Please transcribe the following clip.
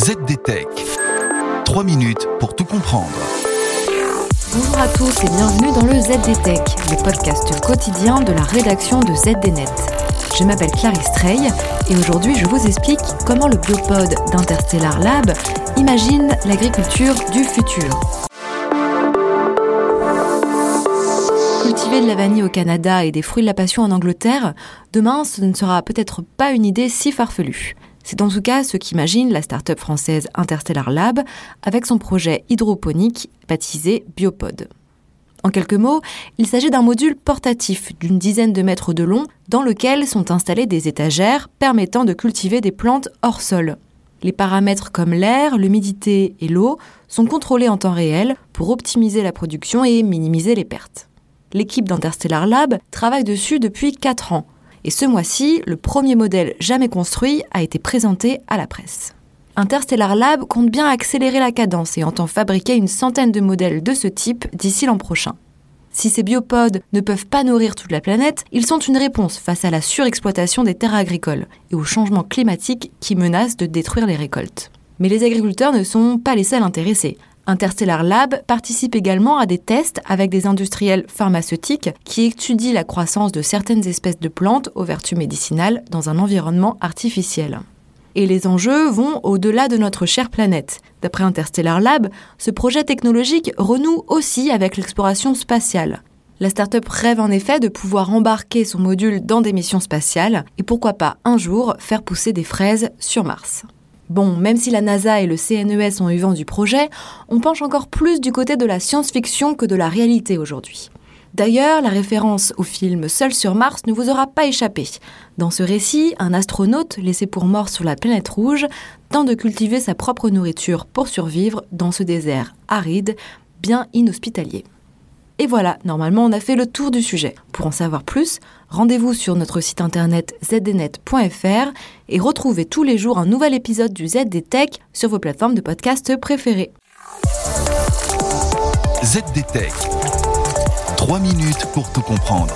ZDTech. 3 minutes pour tout comprendre. Bonjour à tous et bienvenue dans le ZDTech, le podcast quotidien de la rédaction de ZDNet. Je m'appelle Clarisse Trey et aujourd'hui je vous explique comment le biopod d'Interstellar Lab imagine l'agriculture du futur. Cultiver de la vanille au Canada et des fruits de la passion en Angleterre, demain ce ne sera peut-être pas une idée si farfelue. C'est en tout cas ce qu'imagine la start-up française Interstellar Lab avec son projet hydroponique baptisé Biopod. En quelques mots, il s'agit d'un module portatif d'une dizaine de mètres de long dans lequel sont installées des étagères permettant de cultiver des plantes hors sol. Les paramètres comme l'air, l'humidité et l'eau sont contrôlés en temps réel pour optimiser la production et minimiser les pertes. L'équipe d'Interstellar Lab travaille dessus depuis 4 ans et ce mois-ci, le premier modèle jamais construit a été présenté à la presse. Interstellar Lab compte bien accélérer la cadence et entend fabriquer une centaine de modèles de ce type d'ici l'an prochain. Si ces biopodes ne peuvent pas nourrir toute la planète, ils sont une réponse face à la surexploitation des terres agricoles et au changement climatique qui menace de détruire les récoltes. Mais les agriculteurs ne sont pas les seuls intéressés. Interstellar Lab participe également à des tests avec des industriels pharmaceutiques qui étudient la croissance de certaines espèces de plantes aux vertus médicinales dans un environnement artificiel. Et les enjeux vont au-delà de notre chère planète. D'après Interstellar Lab, ce projet technologique renoue aussi avec l'exploration spatiale. La start-up rêve en effet de pouvoir embarquer son module dans des missions spatiales et pourquoi pas un jour faire pousser des fraises sur Mars. Bon, même si la NASA et le CNES ont eu vent du projet, on penche encore plus du côté de la science-fiction que de la réalité aujourd'hui. D'ailleurs, la référence au film Seul sur Mars ne vous aura pas échappé. Dans ce récit, un astronaute laissé pour mort sur la planète rouge tente de cultiver sa propre nourriture pour survivre dans ce désert aride, bien inhospitalier. Et voilà, normalement on a fait le tour du sujet. Pour en savoir plus, rendez-vous sur notre site internet zdnet.fr et retrouvez tous les jours un nouvel épisode du ZDTech sur vos plateformes de podcast préférées. ZDTech. 3 minutes pour tout comprendre.